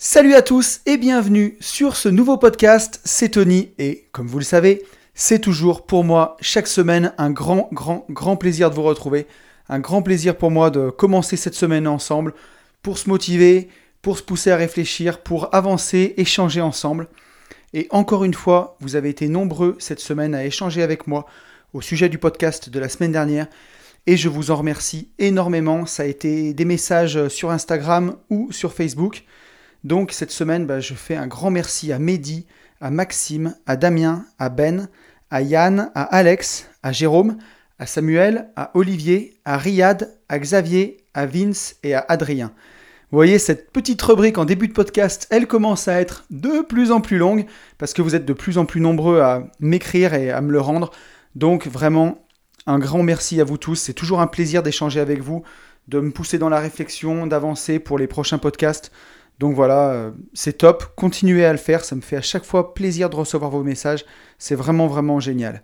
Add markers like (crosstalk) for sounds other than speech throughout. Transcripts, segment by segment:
Salut à tous et bienvenue sur ce nouveau podcast, c'est Tony et comme vous le savez, c'est toujours pour moi chaque semaine un grand, grand, grand plaisir de vous retrouver, un grand plaisir pour moi de commencer cette semaine ensemble pour se motiver, pour se pousser à réfléchir, pour avancer, échanger ensemble. Et encore une fois, vous avez été nombreux cette semaine à échanger avec moi au sujet du podcast de la semaine dernière et je vous en remercie énormément. Ça a été des messages sur Instagram ou sur Facebook. Donc cette semaine, bah, je fais un grand merci à Mehdi, à Maxime, à Damien, à Ben, à Yann, à Alex, à Jérôme, à Samuel, à Olivier, à Riyad, à Xavier, à Vince et à Adrien. Vous voyez, cette petite rubrique en début de podcast, elle commence à être de plus en plus longue parce que vous êtes de plus en plus nombreux à m'écrire et à me le rendre. Donc vraiment, un grand merci à vous tous. C'est toujours un plaisir d'échanger avec vous, de me pousser dans la réflexion, d'avancer pour les prochains podcasts. Donc voilà, euh, c'est top, continuez à le faire, ça me fait à chaque fois plaisir de recevoir vos messages, c'est vraiment vraiment génial.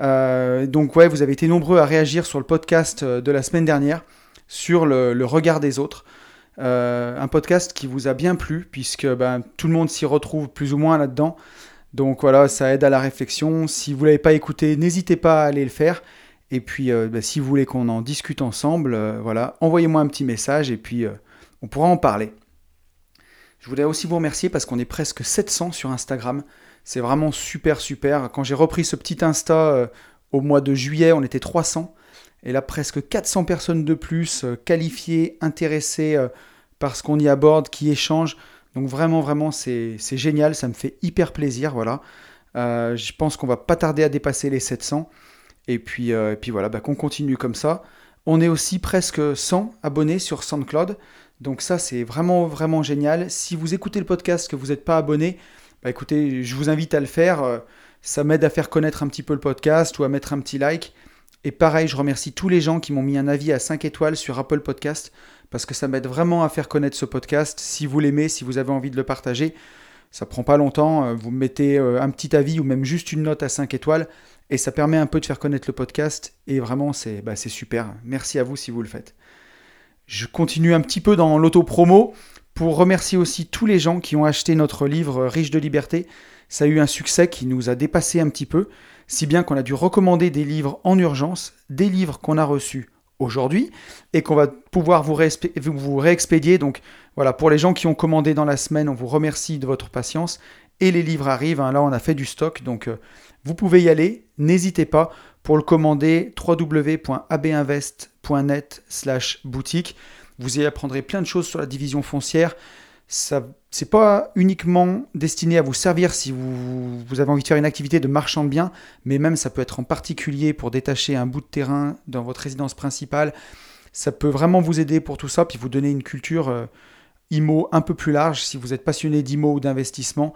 Euh, donc ouais, vous avez été nombreux à réagir sur le podcast euh, de la semaine dernière sur le, regard des autres. un podcast qui vous a bien plu puisque ben, tout le monde s'y retrouve plus ou moins là-dedans. Donc voilà, ça aide à la réflexion. Si vous ne l'avez pas écouté, n'hésitez pas à aller le faire. Et puis ben, si vous voulez qu'on en discute ensemble, voilà, envoyez-moi un petit message et puis on pourra en parler. Je voulais aussi vous remercier parce qu'on est presque 700 sur Instagram. C'est vraiment super, super. Quand j'ai repris ce petit Insta euh, au mois de juillet, on était 300. Et là, presque 400 personnes de plus euh, qualifiées, intéressées euh, par ce qu'on y aborde, qui échangent. Donc vraiment, vraiment, c'est génial. Ça me fait hyper plaisir. Voilà. je pense qu'on va pas tarder à dépasser les 700. Et puis, et puis voilà, bah, qu'on continue comme ça. On est aussi presque 100 abonnés sur SoundCloud. Donc ça, c'est vraiment, vraiment génial. Si vous écoutez le podcast, que vous n'êtes pas abonné, bah écoutez, je vous invite à le faire. Euh, ça m'aide à faire connaître un petit peu le podcast ou à mettre un petit like. Et pareil, je remercie tous les gens qui m'ont mis un avis à 5 étoiles sur Apple Podcast parce que ça m'aide vraiment à faire connaître ce podcast. Si vous l'aimez, si vous avez envie de le partager, ça prend pas longtemps. Euh, vous mettez euh, un petit avis ou même juste une note à 5 étoiles et ça permet un peu de faire connaître le podcast. Et vraiment, c'est bah, super. Merci à vous si vous le faites. Je continue un petit peu dans l'auto-promo pour remercier aussi tous les gens qui ont acheté notre livre Riche de liberté. Ça a eu un succès qui nous a dépassé un petit peu, si bien qu'on a dû recommander des livres en urgence, des livres qu'on a reçus aujourd'hui et qu'on va pouvoir vous, vous réexpédier. Donc voilà, pour les gens qui ont commandé dans la semaine, on vous remercie de votre patience et les livres arrivent. Hein. Là, on a fait du stock, donc euh, vous pouvez y aller. N'hésitez pas pour le commander www.abinvest.net slash boutique. Vous y apprendrez plein de choses sur la division foncière. Ça, c'est pas uniquement destiné à vous servir si vous, avez envie de faire une activité de marchand de biens, mais même ça peut être en particulier pour détacher un bout de terrain dans votre résidence principale. Ça peut vraiment vous aider pour tout ça, puis vous donner une culture euh, IMO un peu plus large si vous êtes passionné d'IMO ou d'investissement.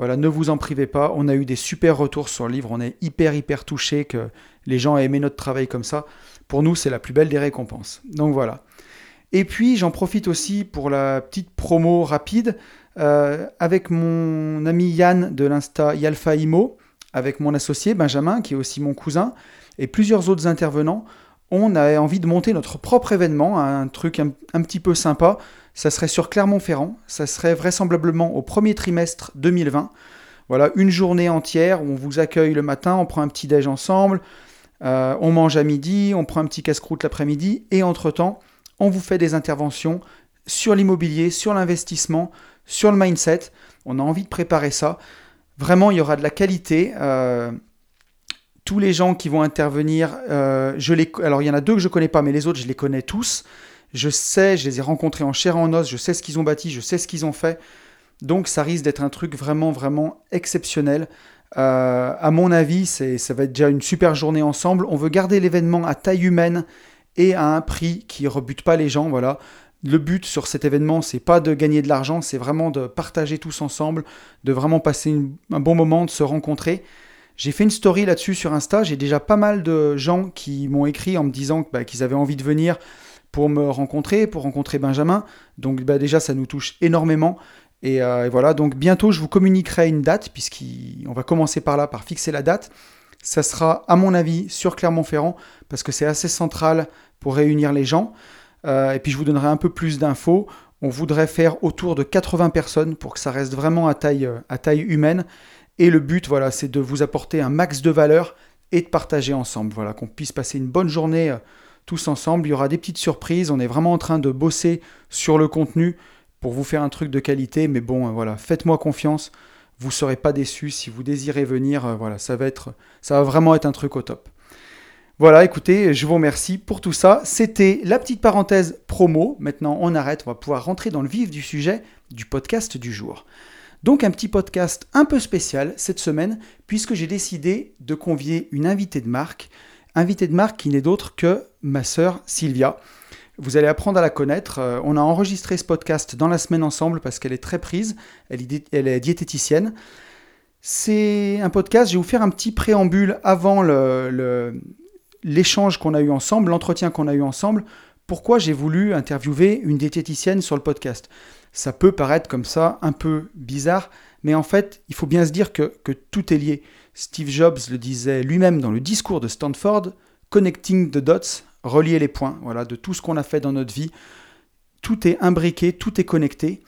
Voilà, ne vous en privez pas. On a eu des super retours sur le livre. On est hyper, hyper touchés que les gens aient aimé notre travail comme ça. Pour nous, c'est la plus belle des récompenses. Donc voilà. Et puis, j'en profite aussi pour la petite promo rapide euh, avec mon ami Yann de l'Insta Yalfa Imo, avec mon associé Benjamin, qui est aussi mon cousin, et plusieurs autres intervenants. On a envie de monter notre propre événement, un truc un petit peu sympa ça serait sur Clermont-Ferrand, ça serait vraisemblablement au premier trimestre 2020. Voilà, une journée entière où on vous accueille le matin, on prend un petit déj ensemble, euh, on mange à midi, on prend un petit casse-croûte l'après-midi, et entre-temps, on vous fait des interventions sur l'immobilier, sur l'investissement, sur le mindset. On a envie de préparer ça. Vraiment, il y aura de la qualité. Euh, tous les gens qui vont intervenir, euh, je les, alors il y en a deux que je ne connais pas, mais les autres, je les connais tous. Je sais, je les ai rencontrés en chair en os, je sais ce qu'ils ont bâti, je sais ce qu'ils ont fait. Donc ça risque d'être un truc vraiment, vraiment exceptionnel. Euh, à mon avis, ça va être déjà une super journée ensemble. On veut garder l'événement à taille humaine et à un prix qui rebute pas les gens. Voilà. Le but sur cet événement, c'est pas de gagner de l'argent, c'est vraiment de partager tous ensemble, de vraiment passer un bon moment, de se rencontrer. J'ai fait une story là-dessus sur Insta. J'ai déjà pas mal de gens qui m'ont écrit en me disant bah, qu'ils avaient envie de venir pour me rencontrer, pour rencontrer Benjamin. Donc bah, déjà, ça nous touche énormément. Euh, et, voilà, donc bientôt, je vous communiquerai une date, puisqu'on va commencer par là, par fixer la date. Ça sera, à mon avis, sur Clermont-Ferrand, parce que c'est assez central pour réunir les gens. Euh, et puis, je vous donnerai un peu plus d'infos. On voudrait faire autour de 80 personnes pour que ça reste vraiment à taille, à taille humaine. Et le but, voilà, c'est de vous apporter un max de valeur et de partager ensemble. Voilà, qu'on puisse passer une bonne journée tous ensemble. Il y aura des petites surprises. On est vraiment en train de bosser sur le contenu pour vous faire un truc de qualité. Mais bon, voilà, faites-moi confiance vous ne serez pas déçus si vous désirez venir. Euh, voilà, ça va, être, ça va vraiment être un truc au top. Voilà, écoutez, je vous remercie pour tout ça. C'était la petite parenthèse promo. Maintenant, on arrête, on va pouvoir rentrer dans le vif du sujet du podcast du jour. Donc un petit podcast un peu spécial cette semaine, puisque j'ai décidé de convier une invitée de marque, invitée de marque qui n'est d'autre que ma sœur Sylvia. Vous allez apprendre à la connaître. Euh, on a enregistré ce podcast dans la semaine ensemble parce qu'elle est très prise. Elle est, diététicienne. C'est un podcast. Je vais vous faire un petit préambule avant l'échange qu'on a eu ensemble, l'entretien qu'on a eu ensemble. Pourquoi j'ai voulu interviewer une diététicienne sur le podcast? Ça peut paraître comme ça un peu bizarre, mais en fait, il faut bien se dire que, tout est lié. Steve Jobs le disait lui-même dans le discours de Stanford, Connecting the Dots, relier les points, voilà, de tout ce qu'on a fait dans notre vie. Tout est imbriqué, tout est connecté.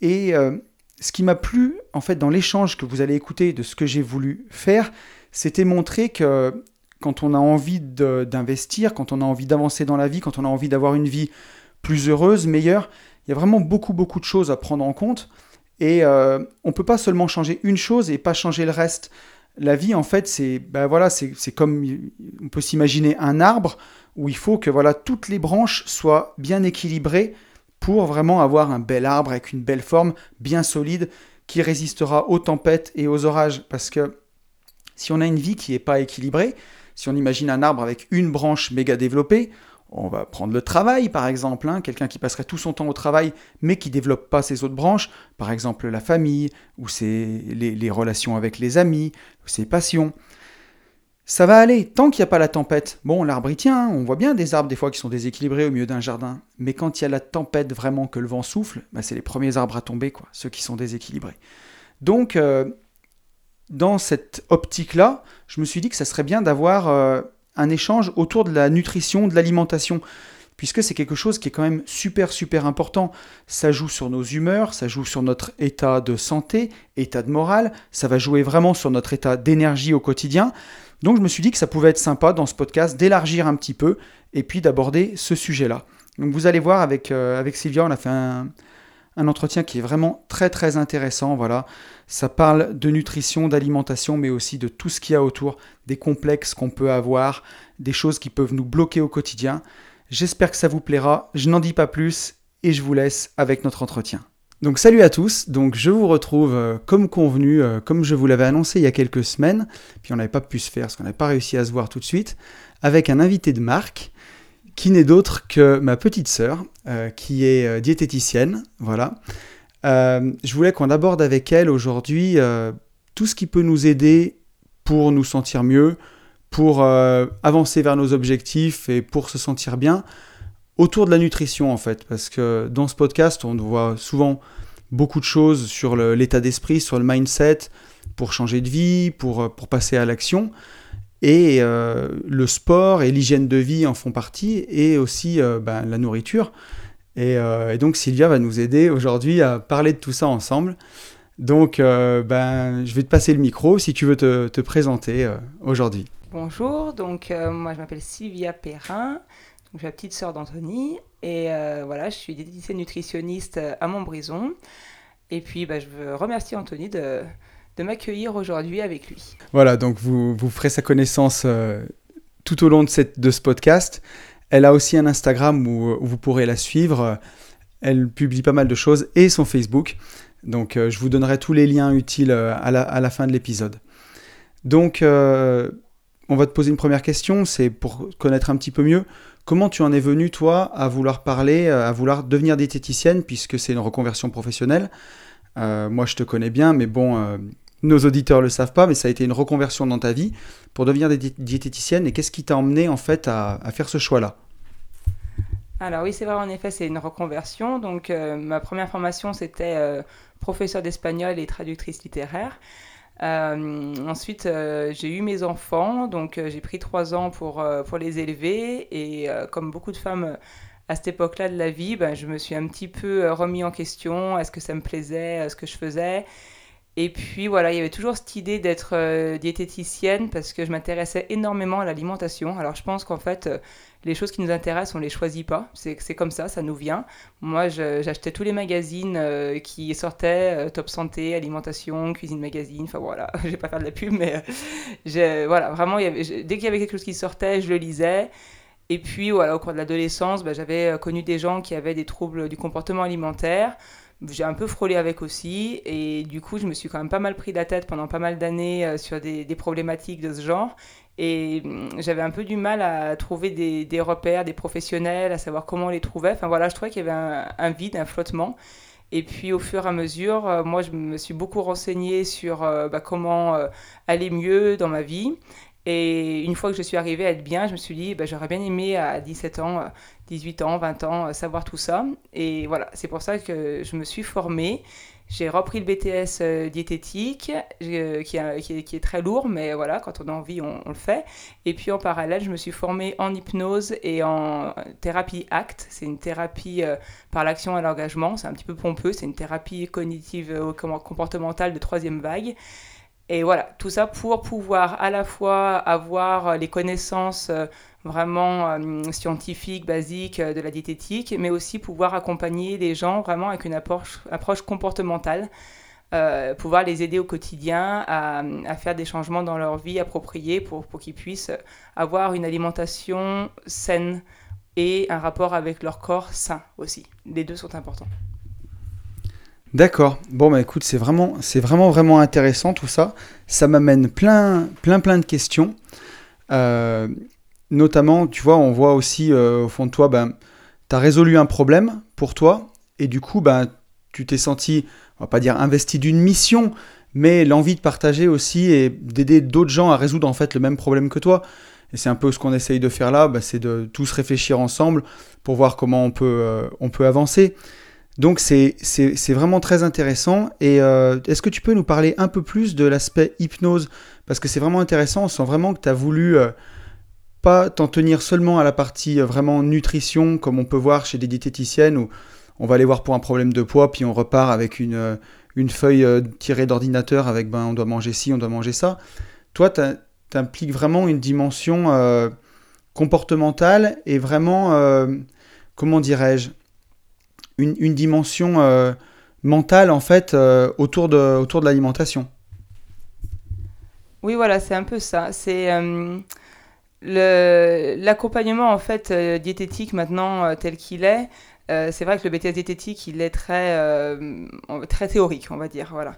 Et euh, ce qui m'a plu, en fait, dans l'échange que vous allez écouter de ce que j'ai voulu faire, c'était montrer que quand on a envie d'investir, quand on a envie d'avancer dans la vie, quand on a envie d'avoir une vie plus heureuse, meilleure, il y a vraiment beaucoup, beaucoup de choses à prendre en compte. Et euh, on ne peut pas seulement changer une chose et pas changer le reste. La vie, en fait, c'est voilà, c'est comme on peut s'imaginer un arbre où il faut que voilà toutes les branches soient bien équilibrées pour vraiment avoir un bel arbre avec une belle forme, bien solide, qui résistera aux tempêtes et aux orages. Parce que si on a une vie qui n'est pas équilibrée, si on imagine un arbre avec une branche méga développée, on va prendre le travail par exemple, hein, quelqu'un qui passerait tout son temps au travail mais qui développe pas ses autres branches, par exemple la famille, ou les, les relations avec les amis, ses passions ça va aller, tant qu'il n'y a pas la tempête. Bon, l'arbre y tient, on voit bien des arbres des fois qui sont déséquilibrés au milieu d'un jardin, mais quand il y a la tempête vraiment que le vent souffle, bah, c'est les premiers arbres à tomber, quoi, ceux qui sont déséquilibrés. Donc, euh, dans cette optique-là, je me suis dit que ça serait bien d'avoir euh, un échange autour de la nutrition, de l'alimentation, puisque c'est quelque chose qui est quand même super, super important. Ça joue sur nos humeurs, ça joue sur notre état de santé, état de morale, ça va jouer vraiment sur notre état d'énergie au quotidien. Donc je me suis dit que ça pouvait être sympa dans ce podcast d'élargir un petit peu et puis d'aborder ce sujet-là. Donc vous allez voir avec, euh, Sylvia, on a fait un, entretien qui est vraiment très très intéressant. Voilà, ça parle de nutrition, d'alimentation, mais aussi de tout ce qu'il y a autour, des complexes qu'on peut avoir, des choses qui peuvent nous bloquer au quotidien. J'espère que ça vous plaira. Je n'en dis pas plus et je vous laisse avec notre entretien. Donc salut à tous, donc je vous retrouve euh, comme convenu, euh, comme je vous l'avais annoncé il y a quelques semaines, puis on n'avait pas pu se faire parce qu'on n'avait pas réussi à se voir tout de suite, avec un invité de marque qui n'est d'autre que ma petite sœur, euh, qui est diététicienne, voilà. je voulais qu'on aborde avec elle aujourd'hui tout ce qui peut nous aider pour nous sentir mieux, pour avancer vers nos objectifs et pour se sentir bien, autour de la nutrition en fait, parce que dans ce podcast, on voit souvent beaucoup de choses sur l'état d'esprit, sur le mindset, pour changer de vie, pour, euh, pour passer à l'action. Et euh, le sport et l'hygiène de vie en font partie, et aussi euh, ben, la nourriture. Et, donc Sylvia va nous aider aujourd'hui à parler de tout ça ensemble. Donc ben, je vais te passer le micro si tu veux te, te présenter aujourd'hui. Bonjour, donc moi je m'appelle Sylvia Perrin, je suis la petite sœur d'Anthony. Et euh, voilà, je suis diététicienne nutritionniste euh, à Montbrison. Et puis, bah, je veux remercier Anthony de, de m'accueillir aujourd'hui avec lui. Voilà, donc vous, vous ferez sa connaissance euh, tout au long de, cette, de ce podcast. Elle a aussi un Instagram où, vous pourrez la suivre. Elle publie pas mal de choses et son Facebook. Donc, je vous donnerai tous les liens utiles à la, à la fin de l'épisode. Donc, on va te poser une première question. C'est pour connaître un petit peu mieux. Comment tu en es venu, toi, à vouloir parler, euh, à vouloir devenir diététicienne, puisque c'est une reconversion professionnelle? Euh, Moi, je te connais bien, mais bon, euh, nos auditeurs ne le savent pas, mais ça a été une reconversion dans ta vie pour devenir diététicienne. Et qu'est-ce qui t'a emmené, en fait, à, faire ce choix-là? Alors oui, c'est vrai, en effet, c'est une reconversion. Donc ma première formation, c'était professeur d'espagnol et traductrice littéraire. Euh, ensuite, euh, j'ai eu mes enfants, donc euh, j'ai pris trois ans pour, pour les élever. Et comme beaucoup de femmes à cette époque-là de la vie, ben, je me suis un petit peu remis en question, est-ce que ça me plaisait, ce que je faisais? Et puis voilà, il y avait toujours cette idée d'être euh, diététicienne parce que je m'intéressais énormément à l'alimentation. Alors je pense qu'en fait, euh, les choses qui nous intéressent, on les choisit pas. C'est comme ça, ça nous vient. Moi, j'achetais tous les magazines euh, qui sortaient, Top Santé, Alimentation, Cuisine Magazine, enfin voilà, (laughs) je vais pas faire de la pub, mais voilà, vraiment, dès qu'il y avait quelque chose qui sortait, je le lisais. Et puis voilà, au cours de l'adolescence, bah, j'avais connu des gens qui avaient des troubles du comportement alimentaire j'ai un peu frôlé avec aussi. Et du coup, je me suis quand même pas mal pris la tête pendant pas mal d'années euh, sur des, problématiques de ce genre. Et hum, j'avais un peu du mal à trouver des, des, repères, des professionnels, à savoir comment on les trouvait. Enfin voilà, je trouvais qu'il y avait un, vide, un flottement. Et puis au fur et à mesure, euh, moi je me suis beaucoup renseignée sur euh, bah, comment aller mieux dans ma vie. Et une fois que je suis arrivée à être bien, je me suis dit, bah, j'aurais bien aimé à 17 ans, 18 ans, 20 ans, savoir tout ça. Et voilà, c'est pour ça que je me suis formée. J'ai repris le BTS euh, diététique, euh, qui, est, très lourd, mais voilà, quand on a envie, on, le fait. Et puis en parallèle, je me suis formée en hypnose et en thérapie ACT. C'est une thérapie euh, par l'action à l'engagement. C'est un petit peu pompeux. C'est une thérapie cognitive comportementale de troisième vague. Et voilà, tout ça pour pouvoir à la fois avoir les connaissances euh, vraiment euh, scientifiques, basiques euh, de la diététique, mais aussi pouvoir accompagner les gens vraiment avec une approche, comportementale, pouvoir les aider au quotidien à, faire des changements dans leur vie appropriés pour qu'ils puissent avoir une alimentation saine et un rapport avec leur corps sain aussi. Les deux sont importants. D'accord. Bon, bah écoute, c'est vraiment, c'est vraiment, vraiment intéressant tout ça. Ça m'amène plein, plein, plein de questions. Euh, notamment, tu vois, on voit aussi euh, au fond de toi, ben, tu as résolu un problème pour toi, et du coup, ben, tu t'es senti, on va pas dire investi d'une mission, mais l'envie de partager aussi et d'aider d'autres gens à résoudre en fait le même problème que toi. Et c'est un peu ce qu'on essaye de faire là, ben, c'est de tous réfléchir ensemble pour voir comment on peut, euh, on peut avancer. Donc c'est vraiment très intéressant. Et euh, est-ce que tu peux nous parler un peu plus de l'aspect hypnose? Parce que c'est vraiment intéressant, on sent vraiment que tu as voulu euh, pas t'en tenir seulement à la partie euh, vraiment nutrition, comme on peut voir chez des diététiciennes, où on va aller voir pour un problème de poids, puis on repart avec une, une feuille tirée d'ordinateur avec ben, on doit manger ci, on doit manger ça. Toi, tu impliques vraiment une dimension comportementale et vraiment, comment dirais-je? Une, dimension euh, mentale en fait euh, autour de, autour de l'alimentation. Oui, voilà, c'est un peu ça. C'est euh, l'accompagnement en fait diététique maintenant tel qu'il est. c'est vrai que le BTS diététique, il est très, très théorique, on va dire. Voilà.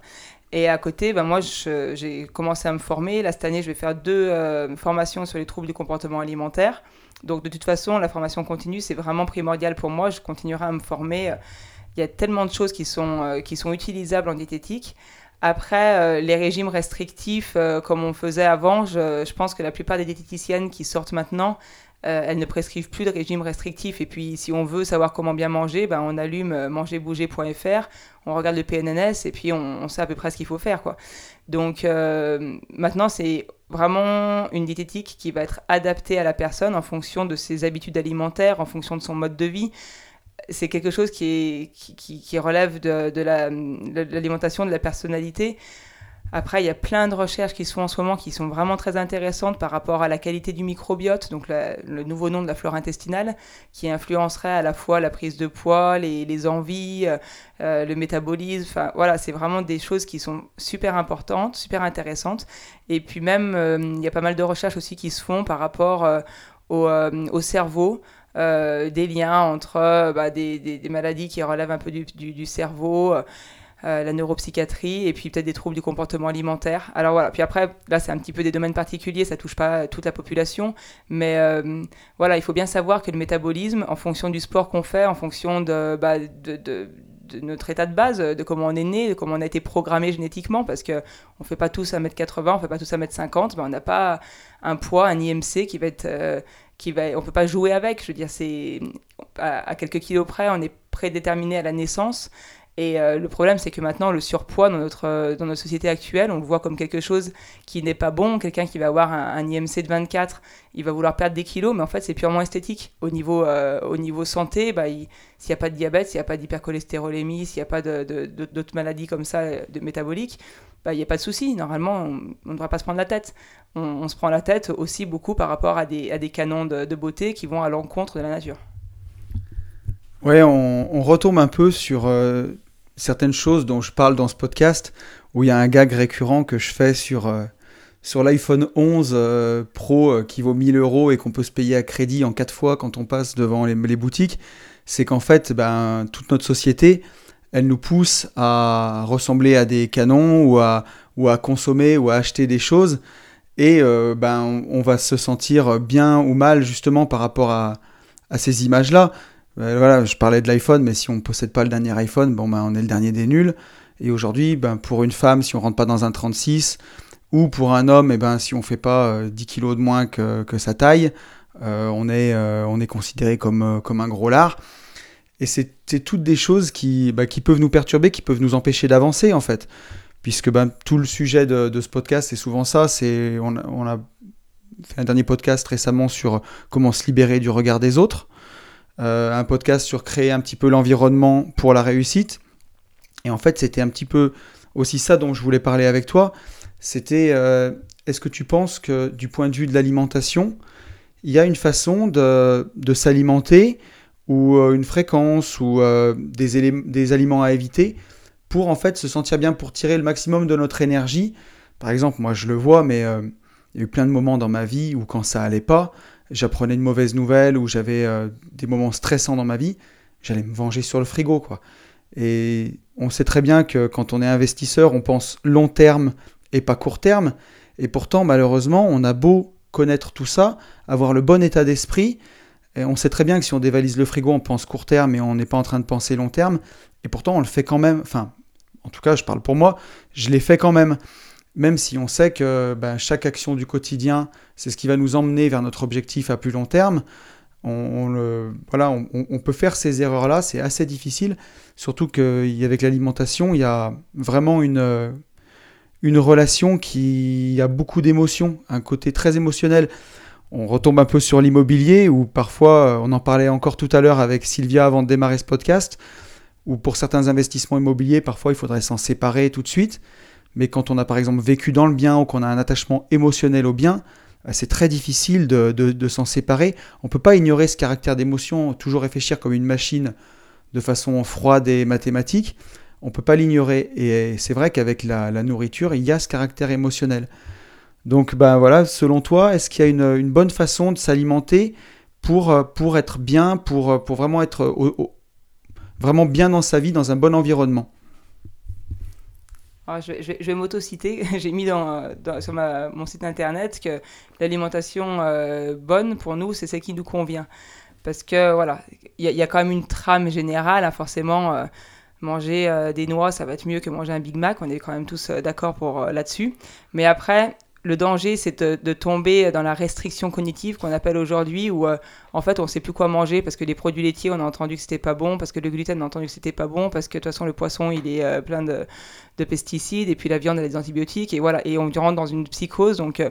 Et à côté, ben moi, j'ai commencé à me former. Là, cette année, je vais faire deux formations sur les troubles du comportement alimentaire. Donc de toute façon, la formation continue, c'est vraiment primordial pour moi. Je continuerai à me former. Il y a tellement de choses qui sont, euh, qui sont utilisables en diététique. Après, euh, les régimes restrictifs, euh, comme on faisait avant, je, je, pense que la plupart des diététiciennes qui sortent maintenant, elles ne prescrivent plus de régime restrictif. Et puis, si on veut savoir comment bien manger, ben, on allume mangerbouger.fr, on regarde le PNNS et puis on, sait à peu près ce qu'il faut faire. Quoi. Donc, maintenant, c'est vraiment une diététique qui va être adaptée à la personne en fonction de ses habitudes alimentaires, en fonction de son mode de vie. C'est quelque chose qui, relève de l'alimentation, de la personnalité. Après, il y a plein de recherches qui se font en ce moment qui sont vraiment très intéressantes par rapport à la qualité du microbiote, donc le nouveau nom de la flore intestinale, qui influencerait à la fois la prise de poids, les, envies, euh, euh, le métabolisme. Enfin, voilà, c'est vraiment des choses qui sont super importantes, super intéressantes. Et puis même, euh, il y a pas mal de recherches aussi qui se font par rapport au, au, cerveau. des liens entre bah, des, maladies qui relèvent un peu du cerveau, euh, la neuropsychiatrie et puis peut-être des troubles du comportement alimentaire. Alors voilà, puis après, là c'est un petit peu des domaines particuliers, ça touche pas toute la population, mais euh, voilà, il faut bien savoir que le métabolisme, en fonction du sport qu'on fait, en fonction de, bah, de, notre état de base, de comment on est né, de comment on a été programmé génétiquement, parce que on fait pas tous 1m80, on fait pas tous 1m50, ben on n'a pas un poids, un IMC qui va être, euh, qui va, on peut pas jouer avec. Je veux dire, c'est à, quelques kilos près, on est prédéterminé à la naissance Et euh, le problème, c'est que maintenant, le surpoids dans notre, euh, dans notre société actuelle, on le voit comme quelque chose qui n'est pas bon. Quelqu'un qui va avoir un, IMC de 24, il va vouloir perdre des kilos, mais en fait, c'est purement esthétique. Au niveau, euh, au niveau santé, bah, s'il n'y a pas de diabète, s'il n'y a pas d'hypercholestérolémie, s'il n'y a pas d'autres maladies comme ça, de métaboliques, bah, il n'y a pas de souci. Normalement, on ne devrait pas se prendre la tête. On, se prend la tête aussi beaucoup par rapport à des, à des canons de, beauté qui vont à l'encontre de la nature. Ouais, on, retombe un peu sur certaines choses dont je parle dans ce podcast, où il y a un gag récurrent que je fais sur, euh, l'iPhone 11 euh, Pro euh, qui vaut 1000 euros et qu'on peut se payer à crédit en 4 fois quand on passe devant les, boutiques, c'est qu'en fait, ben, toute notre société, elle nous pousse à ressembler à des canons ou à, consommer ou à acheter des choses. Et ben, on va se sentir bien ou mal justement par rapport à, à ces images-là. Euh, voilà, je parlais de l'iPhone, mais si on ne possède pas le dernier iPhone, bon, ben, on est le dernier des nuls. Et aujourd'hui, ben, pour une femme, si on rentre pas dans un 36, ou pour un homme, eh ben, si on fait pas 10 euh, kilos de moins que, sa taille, euh, on, est, on est considéré comme, un gros lard. Et c'est toutes des choses qui, ben, qui peuvent nous perturber, qui peuvent nous empêcher d'avancer, en fait. Puisque tout le sujet de, ce podcast, c'est souvent ça. C'est on a fait un dernier podcast récemment sur comment se libérer du regard des autres. Euh, un podcast sur créer un petit peu l'environnement pour la réussite. Et en fait, c'était un petit peu aussi ça dont je voulais parler avec toi. C'était, euh, est-ce que tu penses que du point de vue de l'alimentation, il y a une façon de, s'alimenter ou euh, une fréquence ou des, des aliments à éviter pour en fait se sentir bien, pour tirer le maximum de notre énergie? Par exemple, moi je le vois, mais il y a eu plein de moments dans ma vie où quand ça allait pas, j'apprenais une mauvaise nouvelle ou j'avais euh, des moments stressants dans ma vie, j'allais me venger sur le frigo, quoi. Et on sait très bien que quand on est investisseur, on pense long terme et pas court terme. Et pourtant, malheureusement, on a beau connaître tout ça, avoir le bon état d'esprit, et on sait très bien que si on dévalise le frigo, on pense court terme et on n'est pas en train de penser long terme. Et pourtant, on le fait quand même. Enfin, en tout cas, je parle pour moi, je l'ai fait quand même même si on sait que ben, chaque action du quotidien, c'est ce qui va nous emmener vers notre objectif à plus long terme. On, voilà, on, peut faire ces erreurs-là, c'est assez difficile, surtout qu'avec l'alimentation, il y a vraiment une, une relation qui a beaucoup d'émotions, un côté très émotionnel. On retombe un peu sur l'immobilier, où parfois, on en parlait encore tout à l'heure avec Sylvia avant de démarrer ce podcast, où pour certains investissements immobiliers, parfois il faudrait s'en séparer tout de suite. Mais quand on a par exemple vécu dans le bien ou qu'on a un attachement émotionnel au bien, euh, c'est très difficile de, s'en séparer. On ne peut pas ignorer ce caractère d'émotion, toujours réfléchir comme une machine de façon froide et mathématique. On ne peut pas l'ignorer. Et c'est vrai qu'avec la, nourriture, il y a ce caractère émotionnel. Donc ben voilà, selon toi, est-ce qu'il y a une, bonne façon de s'alimenter pour, euh, pour être bien, pour, euh, pour vraiment être vraiment bien dans sa vie, dans un bon environnement? Je, vais, m'auto-citer. (laughs) J'ai mis sur mon site internet que l'alimentation euh, bonne, pour nous, c'est celle qui nous convient. Parce que, voilà, il y, a quand même une trame générale. Hein, forcément, euh, manger euh, des noix, ça va être mieux que manger un Big Mac. On est quand même tous d'accord pour là-dessus. Mais après, le danger, c'est de, tomber dans la restriction cognitive qu'on appelle aujourd'hui, où euh, en fait on ne sait plus quoi manger parce que les produits laitiers, on a entendu que c'était pas bon, parce que le gluten, on a entendu que c'était pas bon, parce que de toute façon le poisson, il est euh, plein de, pesticides, et puis la viande, elle a des antibiotiques, et voilà, et on rentre dans une psychose. Donc euh,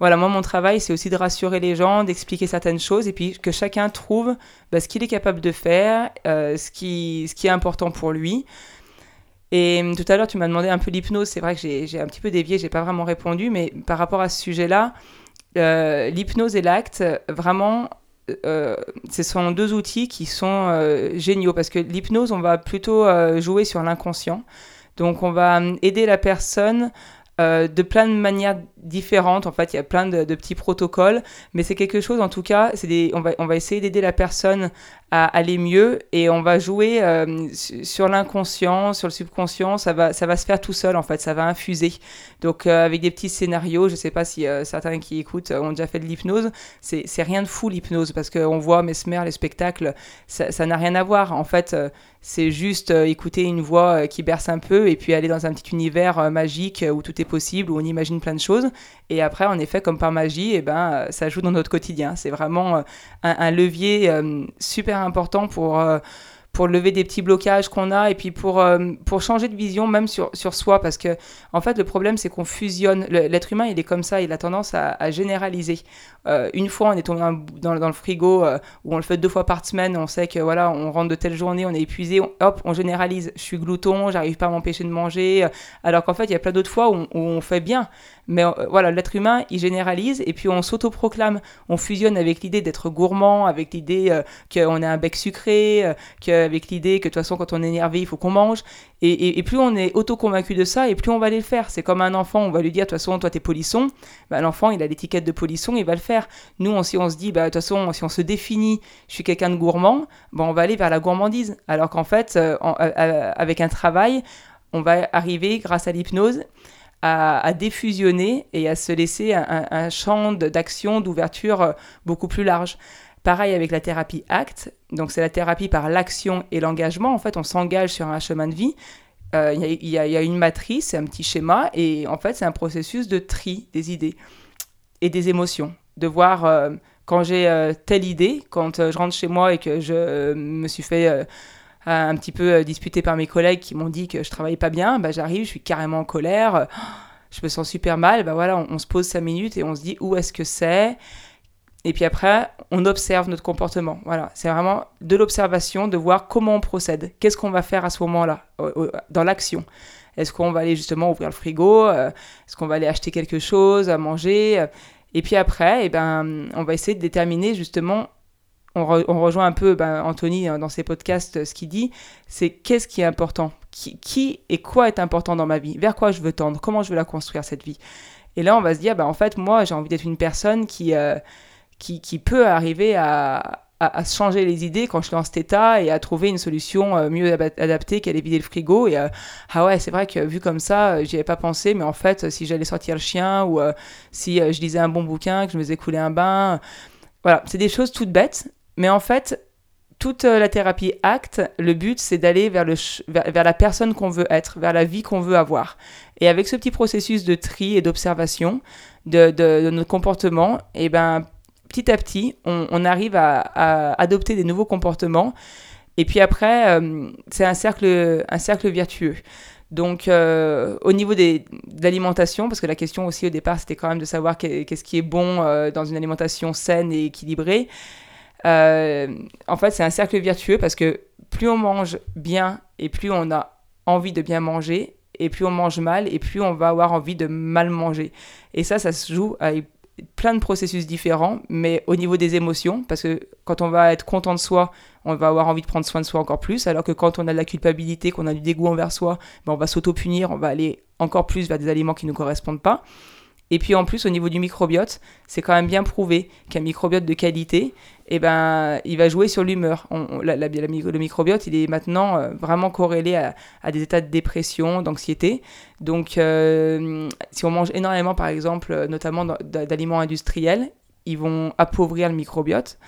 voilà, moi mon travail, c'est aussi de rassurer les gens, d'expliquer certaines choses, et puis que chacun trouve bah, ce qu'il est capable de faire, ce qui est important pour lui. Et hum, tout à l'heure, tu m'as demandé un peu l'hypnose. C'est vrai que j'ai un petit peu dévié, j'ai pas vraiment répondu, mais par rapport à ce sujet-là, euh, l'hypnose et l'acte, vraiment, euh, ce sont deux outils qui sont euh, géniaux parce que l'hypnose, on va plutôt jouer sur l'inconscient. Donc, on va hum, aider la personne euh, de plein de manières différentes. En fait, il y a plein de, petits protocoles, mais c'est quelque chose, en tout cas, c'est on, va, on va essayer d'aider la personne à aller mieux et on va jouer euh, sur l'inconscient, sur le subconscient. Ça va, ça va se faire tout seul, en fait, ça va infuser. Donc, euh, avec des petits scénarios, je ne sais pas si certains qui écoutent ont déjà fait de l'hypnose. C'est rien de fou l'hypnose parce qu'on voit Mesmer, les spectacles, ça n'a rien à voir. En fait, c'est juste euh, écouter une voix euh, qui berce un peu et puis aller dans un petit univers euh, magique où tout est possible, où on imagine plein de choses. Et après, en effet, comme par magie, eh ben, ça joue dans notre quotidien. C'est vraiment un, levier super important pour pour lever des petits blocages qu'on a et puis pour, euh, pour changer de vision même sur, sur soi. Parce que, en fait, le problème, c'est qu'on fusionne. L'être humain, il est comme ça, il a tendance à, généraliser. Euh, une fois, on est tombé dans, dans le frigo euh, où on le fait deux fois par semaine, on sait que voilà, on rentre de telle journée, on est épuisé, hop, on généralise. Je suis glouton, j'arrive pas à m'empêcher de manger. alors qu'en fait, il y a plein d'autres fois où on fait bien. Mais voilà, l'être humain, il généralise et puis on s'autoproclame. On fusionne avec l'idée d'être gourmand, avec l'idée qu'on a un bec sucré, que avec l'idée que de toute façon, quand on est énervé, il faut qu'on mange. Et, plus on est auto-convaincu de ça, et plus on va aller le faire. C'est comme un enfant, on va lui dire, de toute façon, toi, t'es polisson. Bah, L'enfant, il a l'étiquette de polisson, il va le faire. Nous, on, si on se dit, bah, de toute façon, si on se définit, je suis quelqu'un de gourmand, bah, on va aller vers la gourmandise. Alors qu'en fait, euh, euh, euh, avec un travail, on va arriver, grâce à l'hypnose, à, défusionner et à se laisser un, champ d'action, d'ouverture beaucoup plus large. Pareil avec la thérapie ACT, donc c'est la thérapie par l'action et l'engagement. En fait, on s'engage sur un chemin de vie. Euh, il y, a une matrice, un petit schéma, et en fait, c'est un processus de tri des idées et des émotions. De voir euh, quand j'ai euh, telle idée, quand je rentre chez moi et que je me suis fait un petit peu disputer par mes collègues qui m'ont dit que je travaillais pas bien, bah, j'arrive, je suis carrément en colère, je me sens super mal. Bah voilà, on, on se pose cinq minutes et on se dit où est-ce que c'est. Et puis après, on observe notre comportement. Voilà, c'est vraiment de l'observation, de voir comment on procède. Qu'est-ce qu'on va faire à ce moment-là, dans l'action? Est-ce qu'on va aller justement ouvrir le frigo? Euh, Est-ce qu'on va aller acheter quelque chose à manger? Et puis après, eh ben, on va essayer de déterminer justement on, rejoint un peu ben, Anthony hein, dans ses podcasts, ce qu'il dit, c'est qu'est-ce qui est important? Qui, et quoi est important dans ma vie? Vers quoi je veux tendre? Comment je veux la construire, cette vie? Et là, on va se dire, ben, en fait, moi, j'ai envie d'être une personne qui, euh, qui, peut arriver à, à, changer les idées quand je suis dans cet état et à trouver une solution euh, mieux adaptée qu'aller vider le frigo. Et euh, ah ouais, c'est vrai que vu comme ça, euh, j'y avais pas pensé, mais en fait, si j'allais sortir le chien ou si je lisais un bon bouquin, que je me faisais couler un bain, voilà, c'est des choses toutes bêtes, mais en fait, toute la thérapie acte, le but c'est d'aller vers, vers, la personne qu'on veut être, vers la vie qu'on veut avoir. Et avec ce petit processus de tri et d'observation de, de, notre comportement, et eh ben petit à petit, on, arrive à, adopter des nouveaux comportements. Et puis après, euh, c'est un cercle, un cercle vertueux. Donc, euh, au niveau des, de l'alimentation, parce que la question aussi au départ, c'était quand même de savoir qu'est-ce qui est bon euh, dans une alimentation saine et équilibrée. En fait, c'est un cercle vertueux parce que plus on mange bien et plus on a envie de bien manger, et plus on mange mal et plus on va avoir envie de mal manger. Et ça, ça se joue avec plein de processus différents, mais au niveau des émotions, parce que quand on va être content de soi, on va avoir envie de prendre soin de soi encore plus, alors que quand on a de la culpabilité, qu'on a du dégoût envers soi, ben on va s'auto-punir, on va aller encore plus vers des aliments qui ne nous correspondent pas. Et puis en plus, au niveau du microbiote, c'est quand même bien prouvé qu'un microbiote de qualité, eh ben, il va jouer sur l'humeur. le microbiote, il est maintenant euh, vraiment corrélé à, des états de dépression, d'anxiété. Donc, euh, si on mange énormément, par exemple, notamment d'aliments industriels, ils vont appauvrir le microbiote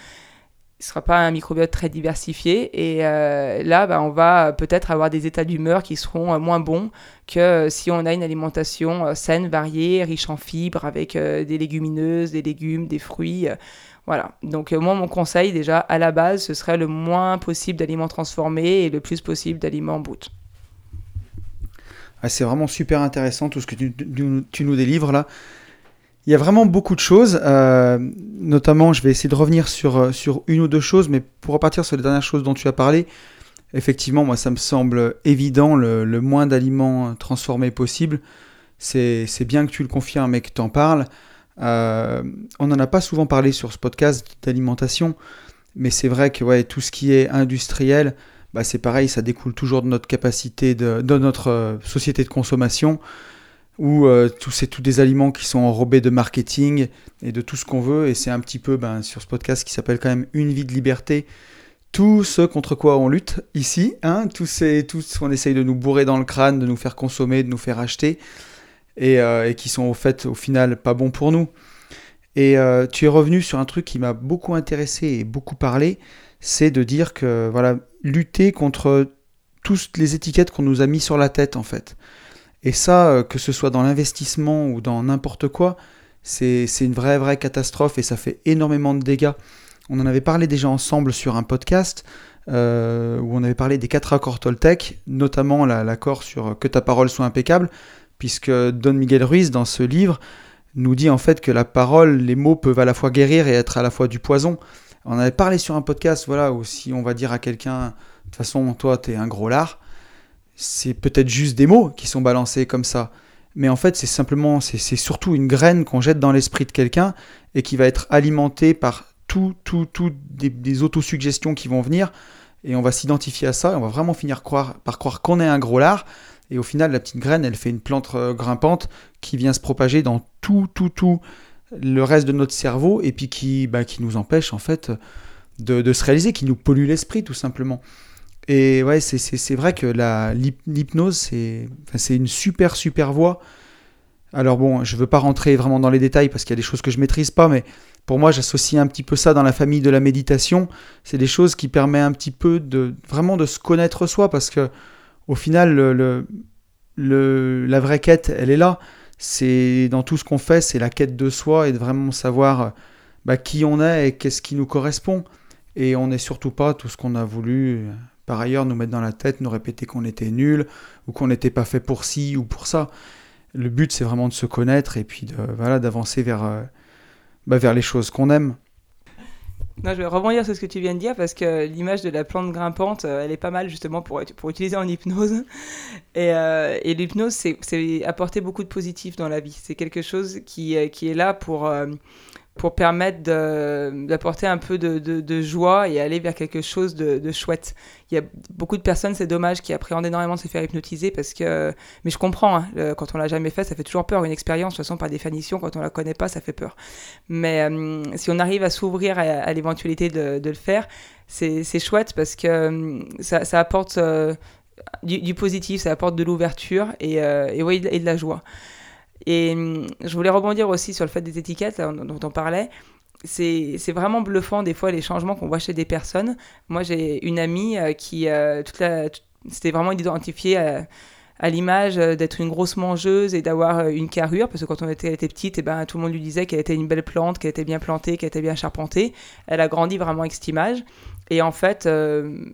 ce sera pas un microbiote très diversifié et euh, là bah, on va peut-être avoir des états d'humeur qui seront euh, moins bons que euh, si on a une alimentation saine, variée, riche en fibres avec des légumineuses, des légumes, des fruits. voilà. Donc moi mon conseil déjà à la base ce serait le moins possible d'aliments transformés et le plus possible d'aliments bruts. Ah, c'est vraiment super intéressant tout ce que tu nous délivres là. Il y a vraiment beaucoup de choses, euh, notamment je vais essayer de revenir sur, euh, sur une ou deux choses, mais pour repartir sur les dernières choses dont tu as parlé, effectivement, moi ça me semble évident, le, moins d'aliments transformés possible. C'est bien que tu le confirmes et que tu en parles. Euh, on n'en a pas souvent parlé sur ce podcast d'alimentation, mais c'est vrai que ouais, tout ce qui est industriel, bah, c'est pareil, ça découle toujours de notre capacité, de, de notre société de consommation où euh, c'est tous des aliments qui sont enrobés de marketing et de tout ce qu'on veut. Et c'est un petit peu ben, sur ce podcast qui s'appelle quand même Une vie de liberté. Tout ce contre quoi on lutte ici, hein, tout, ces, tout ce qu'on essaye de nous bourrer dans le crâne, de nous faire consommer, de nous faire acheter, et, euh, qui sont au fait au final pas bons pour nous. Et euh, tu es revenu sur un truc qui m'a beaucoup intéressé et beaucoup parlé, c'est de dire que voilà, lutter contre toutes les étiquettes qu'on nous a mis sur la tête en fait. Et ça, euh, que ce soit dans l'investissement ou dans n'importe quoi, c'est une vraie, vraie catastrophe et ça fait énormément de dégâts. On en avait parlé déjà ensemble sur un podcast. euh, où on avait parlé des quatre accords Toltec, notamment l'accord sur que ta parole soit impeccable, puisque Don Miguel Ruiz, dans ce livre, nous dit en fait que la parole, les mots peuvent à la fois guérir et être à la fois du poison. On avait parlé sur un podcast, voilà, où si on va dire à quelqu'un, de toute façon, toi, t'es un gros lard, c'est peut-être juste des mots qui sont balancés comme ça. Mais en fait, c'est simplement, c'est surtout une graine qu'on jette dans l'esprit de quelqu'un et qui va être alimentée par tout, tout, tout des, autosuggestions qui vont venir. Et on va s'identifier à ça et on va vraiment finir par croire qu'on est un gros lard. Et au final, la petite graine, elle fait une plante euh, grimpante qui vient se propager dans tout, tout, tout le reste de notre cerveau et puis qui, bah, qui nous empêche en fait de, de se réaliser, qui nous pollue l'esprit tout simplement. Et ouais, c'est vrai que l'hypnose, c'est une super, super voie. Alors bon, je veux pas rentrer vraiment dans les détails parce qu'il y a des choses que je maîtrise pas, mais pour moi, j'associe un petit peu ça dans la famille de la méditation. C'est des choses qui permettent un petit peu de vraiment de se connaître soi parce que au final, le, le, la vraie quête, elle est là. C'est dans tout ce qu'on fait, c'est la quête de soi et de vraiment savoir bah, qui on est et qu'est-ce qui nous correspond. Et on n'est surtout pas tout ce qu'on a voulu par ailleurs nous mettre dans la tête, nous répéter qu'on était nul ou qu'on n'était pas fait pour ci ou pour ça. Le but, c'est vraiment de se connaître et puis de, voilà, d'avancer vers, euh, bah, vers les choses qu'on aime. Non, je vais rebondir sur ce que tu viens de dire parce que l'image de la plante grimpante, euh, elle est pas mal justement pour, pour utiliser en hypnose. (laughs) Et, euh, et l'hypnose, c'est apporter beaucoup de positif dans la vie. C'est quelque chose qui, qui est là pour, pour permettre d'apporter un peu de, de, joie et aller vers quelque chose de, de, chouette. Il y a beaucoup de personnes, c'est dommage, qui appréhendent énormément de se faire hypnotiser parce que, mais je comprends, hein, quand on l'a jamais fait, ça fait toujours peur. Une expérience, de toute façon, par définition, quand on la connaît pas, ça fait peur. Mais euh, si on arrive à s'ouvrir à, l'éventualité de, le faire, c'est chouette parce que euh, ça, ça apporte euh, du, positif, ça apporte de l'ouverture et, et, ouais, et de la joie. Et hum, je voulais rebondir aussi sur le fait des étiquettes dont on parlait. C'est vraiment bluffant des fois les changements qu'on voit chez des personnes. Moi j'ai une amie euh, qui, euh, toute la, c'était vraiment identifiée à, à l'image euh, d'être une grosse mangeuse et d'avoir une carrure, parce que quand on était, elle était petite, et eh ben, tout le monde lui disait qu'elle était une belle plante, qu'elle était bien plantée, qu'elle était bien charpentée. Elle a grandi vraiment avec cette image. Et en fait,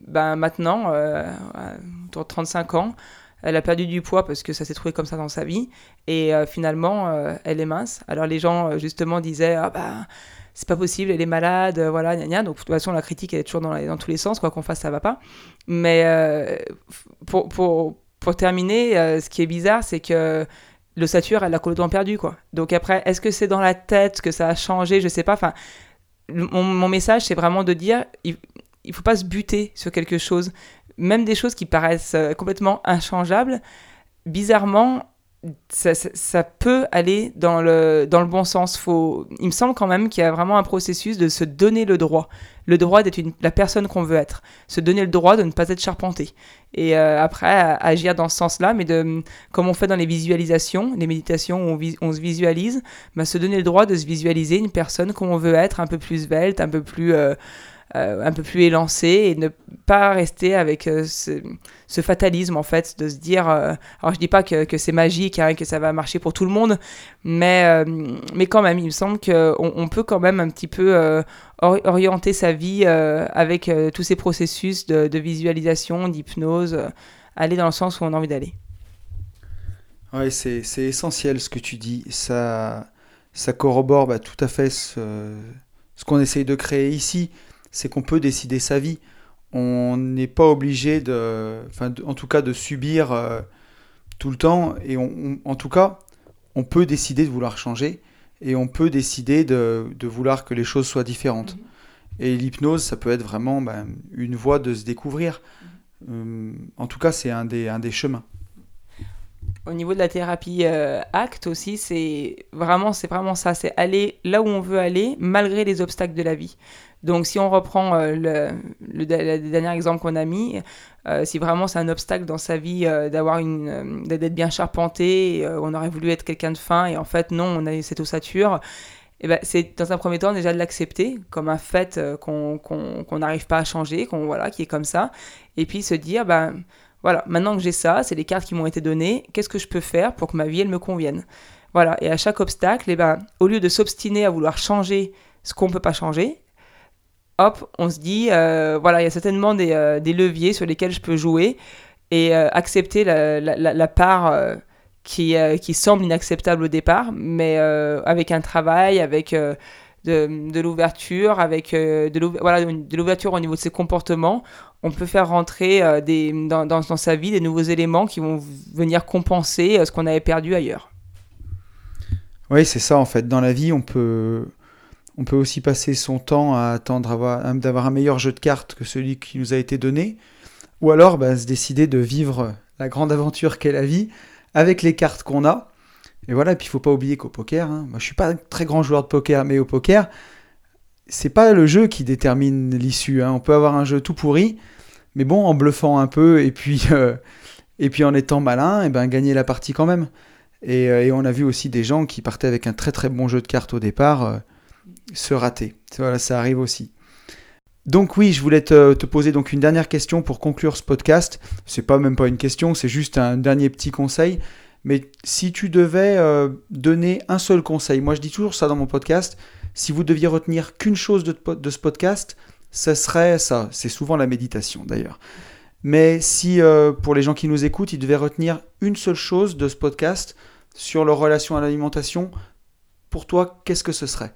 ben, maintenant, euh, autour de 35 ans, elle a perdu du poids parce que ça s'est trouvé comme ça dans sa vie. Et euh, finalement, euh, elle est mince. Alors les gens, euh, justement, disaient Ah bah, c'est pas possible, elle est malade, voilà, gna, gna. Donc, de toute façon, la critique, elle est toujours dans, dans tous les sens. Quoi qu'on fasse, ça va pas. Mais pour, pour, pour, terminer, ce qui est bizarre, c'est que le sature, elle a complètement perdu, quoi. Donc après, est-ce que c'est dans la tête que ça a changé? Je sais pas. Enfin, mon, mon message, c'est vraiment de dire il, il faut pas se buter sur quelque chose même des choses qui paraissent euh, complètement inchangeables, bizarrement, ça, peut aller dans le, dans le bon sens. Faut, il me semble quand même qu'il y a vraiment un processus de se donner le droit. Le droit d'être la personne qu'on veut être. Se donner le droit de ne pas être charpenté. Et euh, après, agir dans ce sens-là, mais comme on fait dans les visualisations, les méditations où on, on se visualise, bah, se donner le droit de se visualiser une personne qu'on veut être, un peu plus svelte, un peu plus... Euh, euh, un peu plus élancé et ne pas rester avec euh, ce, fatalisme en fait de se dire euh, alors je dis pas que, que c'est magique hein, que ça va marcher pour tout le monde mais mais quand même il me semble qu'on on peut quand même un petit peu orienter sa vie avec tous ces processus de, de visualisation d'hypnose aller dans le sens où on a envie d'aller. Ouais c'est essentiel ce que tu dis. Ça ça corrobore bah, tout à fait ce, ce qu'on essaye de créer ici c'est qu'on peut décider sa vie. On n'est pas obligé de, enfin, en tout cas, de subir euh, tout le temps. Et en tout cas, on peut décider de vouloir changer et on peut décider de, vouloir que les choses soient différentes. Mhm. Et l'hypnose, ça peut être vraiment ben, une voie de se découvrir. Euh, en tout cas, c'est un des, un des chemins. Au niveau de la thérapie euh, ACT aussi, c'est vraiment, c'est vraiment ça, c'est aller là où on veut aller malgré les obstacles de la vie. Donc si on reprend euh, le, dernier exemple qu'on a mis, euh, si vraiment c'est un obstacle dans sa vie euh, d'avoir d'être bien charpenté, on aurait voulu être quelqu'un de fin et en fait non, on a eu cette ossature. Eh ben, c'est dans un premier temps déjà de l'accepter comme un fait qu'on n'arrive pas à changer, qu'on voilà, qui est comme ça, et puis se dire ben voilà, maintenant que j'ai ça, c'est les cartes qui m'ont été données, qu'est-ce que je peux faire pour que ma vie elle me convienne? Voilà, et à chaque obstacle, eh ben, au lieu de s'obstiner à vouloir changer ce qu'on ne peut pas changer, hop, on se dit, voilà, il y a certainement des, des, leviers sur lesquels je peux jouer et accepter la, part qui, qui semble inacceptable au départ, mais avec un travail, avec de, l'ouverture, avec de l'ouverture au niveau de ses comportements, on peut faire rentrer euh, dans, dans, sa vie des nouveaux éléments qui vont venir compenser euh, ce qu'on avait perdu ailleurs. Oui, c'est ça en fait. Dans la vie, on peut, on peut aussi passer son temps à attendre d'avoir un meilleur jeu de cartes que celui qui nous a été donné, ou alors bah, se décider de vivre la grande aventure qu'est la vie avec les cartes qu'on a. Et voilà, puis il faut pas oublier qu'au poker, hein, moi je suis pas un très grand joueur de poker, mais au poker, c'est pas le jeu qui détermine l'issue. Hein. On peut avoir un jeu tout pourri, mais bon, en bluffant un peu et puis, (laughs) euh, et puis en étant malin, et ben, gagner la partie quand même. Euh, et, on a vu aussi des gens qui partaient avec un très très bon jeu de cartes au départ euh, se rater. Voilà, ça arrive aussi. Donc oui, je voulais te, poser donc une dernière question pour conclure ce podcast. C'est pas même pas une question, c'est juste un dernier petit conseil. Mais si tu devais donner un seul conseil, moi je dis toujours ça dans mon podcast, si vous deviez retenir qu'une chose de, ce podcast, ce serait ça. C'est souvent la méditation d'ailleurs. Mais si euh, pour les gens qui nous écoutent, ils devaient retenir une seule chose de ce podcast sur leur relation à l'alimentation, pour toi, qu'est-ce que ce serait?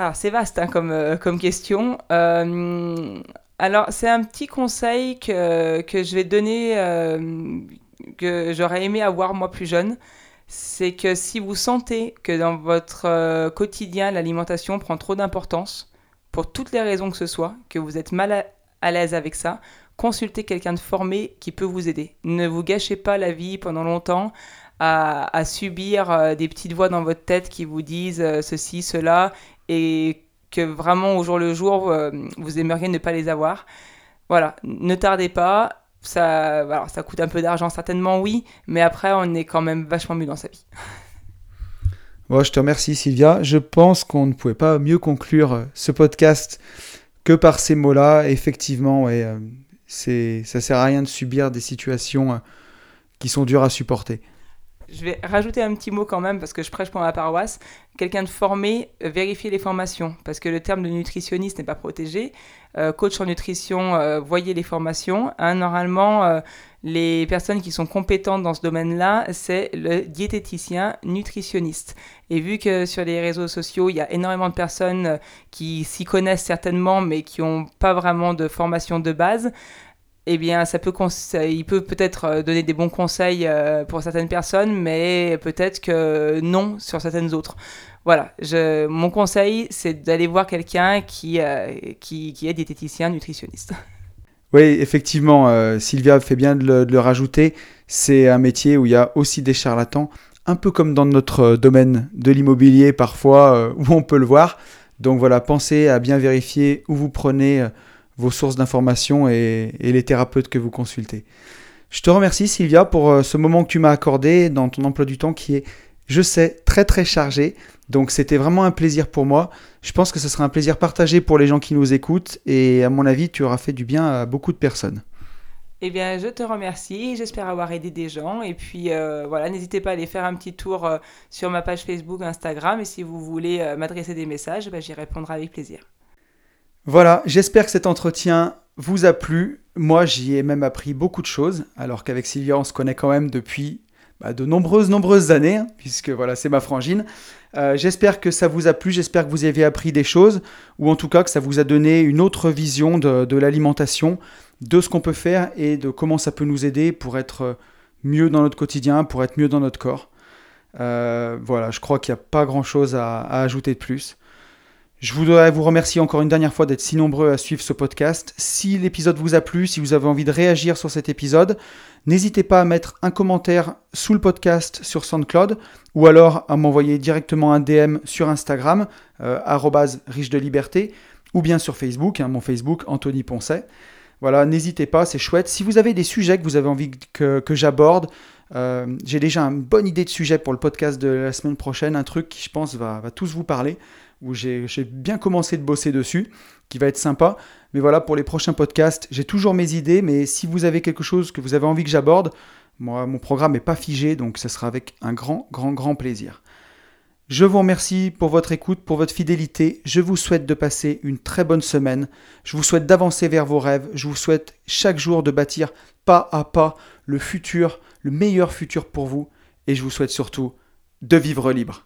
Alors c'est vaste hein, comme, euh, comme question. Euh, alors c'est un petit conseil que, que je vais donner, que j'aurais aimé avoir moi plus jeune c'est que si vous sentez que dans votre euh, quotidien, l'alimentation prend trop d'importance, pour toutes les raisons que ce soit, que vous êtes mal à, l'aise avec ça, consultez quelqu'un de formé qui peut vous aider. Ne vous gâchez pas la vie pendant longtemps à, subir euh, des petites voix dans votre tête qui vous disent euh, ceci, cela, et que vraiment au jour le jour, vous aimeriez ne pas les avoir. Voilà, ne tardez pas, ça, ça coûte un peu d'argent, certainement, oui, mais après, on est quand même vachement mieux dans sa vie. Bon, je te remercie, Sylvia. Je pense qu'on ne pouvait pas mieux conclure euh, ce podcast que par ces mots-là. Effectivement, ouais, euh, c'est, ça sert à rien de subir des situations euh, qui sont dures à supporter. Je vais rajouter un petit mot quand même parce que je prêche pour ma paroisse. Quelqu'un de formé, euh, vérifiez les formations parce que le terme de nutritionniste n'est pas protégé. Euh, coach en nutrition, euh, voyez les formations. Hein, normalement, les personnes qui sont compétentes dans ce domaine-là, c'est le diététicien nutritionniste. Et vu que sur les réseaux sociaux, il y a énormément de personnes qui s'y connaissent certainement, mais qui n'ont pas vraiment de formation de base, eh bien, ça peut il peut peut-être euh, donner des bons conseils euh, pour certaines personnes, mais peut-être que non sur certaines autres. Voilà, je, mon conseil, c'est d'aller voir quelqu'un qui, euh, qui, est diététicien, nutritionniste. (laughs) Oui, effectivement, Sylvia fait bien de le rajouter. C'est un métier où il y a aussi des charlatans, un peu comme dans notre domaine de l'immobilier parfois, (laughs) où on peut le voir. Donc voilà, pensez à bien vérifier où vous prenez vos sources d'informations et, les thérapeutes que vous consultez. Je te remercie Sylvia pour euh, ce moment que tu m'as accordé dans ton emploi du temps qui est, je sais, très très chargé. Donc c'était vraiment un plaisir pour moi. Je pense que ce sera un plaisir partagé pour les gens qui nous écoutent et à mon avis tu auras fait du bien à beaucoup de personnes. Eh bien, je te remercie. J'espère avoir aidé des gens. Et puis, euh, voilà, n'hésitez pas à aller faire un petit tour euh, sur ma page Facebook, Instagram. Et si vous voulez m'adresser des messages, bah, j'y répondrai avec plaisir. Voilà, j'espère que cet entretien vous a plu. Moi, j'y ai même appris beaucoup de choses, alors qu'avec Sylvia, on se connaît quand même depuis bah, de nombreuses, nombreuses années, hein, puisque voilà, c'est ma frangine. Euh, j'espère que ça vous a plu, j'espère que vous avez appris des choses, ou en tout cas que ça vous a donné une autre vision de, l'alimentation, de ce qu'on peut faire et de comment ça peut nous aider pour être mieux dans notre quotidien, pour être mieux dans notre corps. Euh, voilà, je crois qu'il n'y a pas grand-chose à ajouter de plus. Je voudrais vous remercier encore une dernière fois d'être si nombreux à suivre ce podcast. Si l'épisode vous a plu, si vous avez envie de réagir sur cet épisode, n'hésitez pas à mettre un commentaire sous le podcast sur SoundCloud ou alors à m'envoyer directement un DM sur Instagram, euh, riche de liberté, ou bien sur Facebook, hein, mon Facebook, Anthony Poncet. Voilà, n'hésitez pas, c'est chouette. Si vous avez des sujets que vous avez envie que, j'aborde, euh, j'ai déjà une bonne idée de sujet pour le podcast de la semaine prochaine, un truc qui je pense va, va tous vous parler où j'ai bien commencé de bosser dessus, qui va être sympa. Mais voilà, pour les prochains podcasts, j'ai toujours mes idées, mais si vous avez quelque chose que vous avez envie que j'aborde, moi, mon programme n'est pas figé, donc ce sera avec un grand, grand, grand plaisir. Je vous remercie pour votre écoute, pour votre fidélité. Je vous souhaite de passer une très bonne semaine. Je vous souhaite d'avancer vers vos rêves. Je vous souhaite chaque jour de bâtir pas à pas le futur, le meilleur futur pour vous. Et je vous souhaite surtout de vivre libre.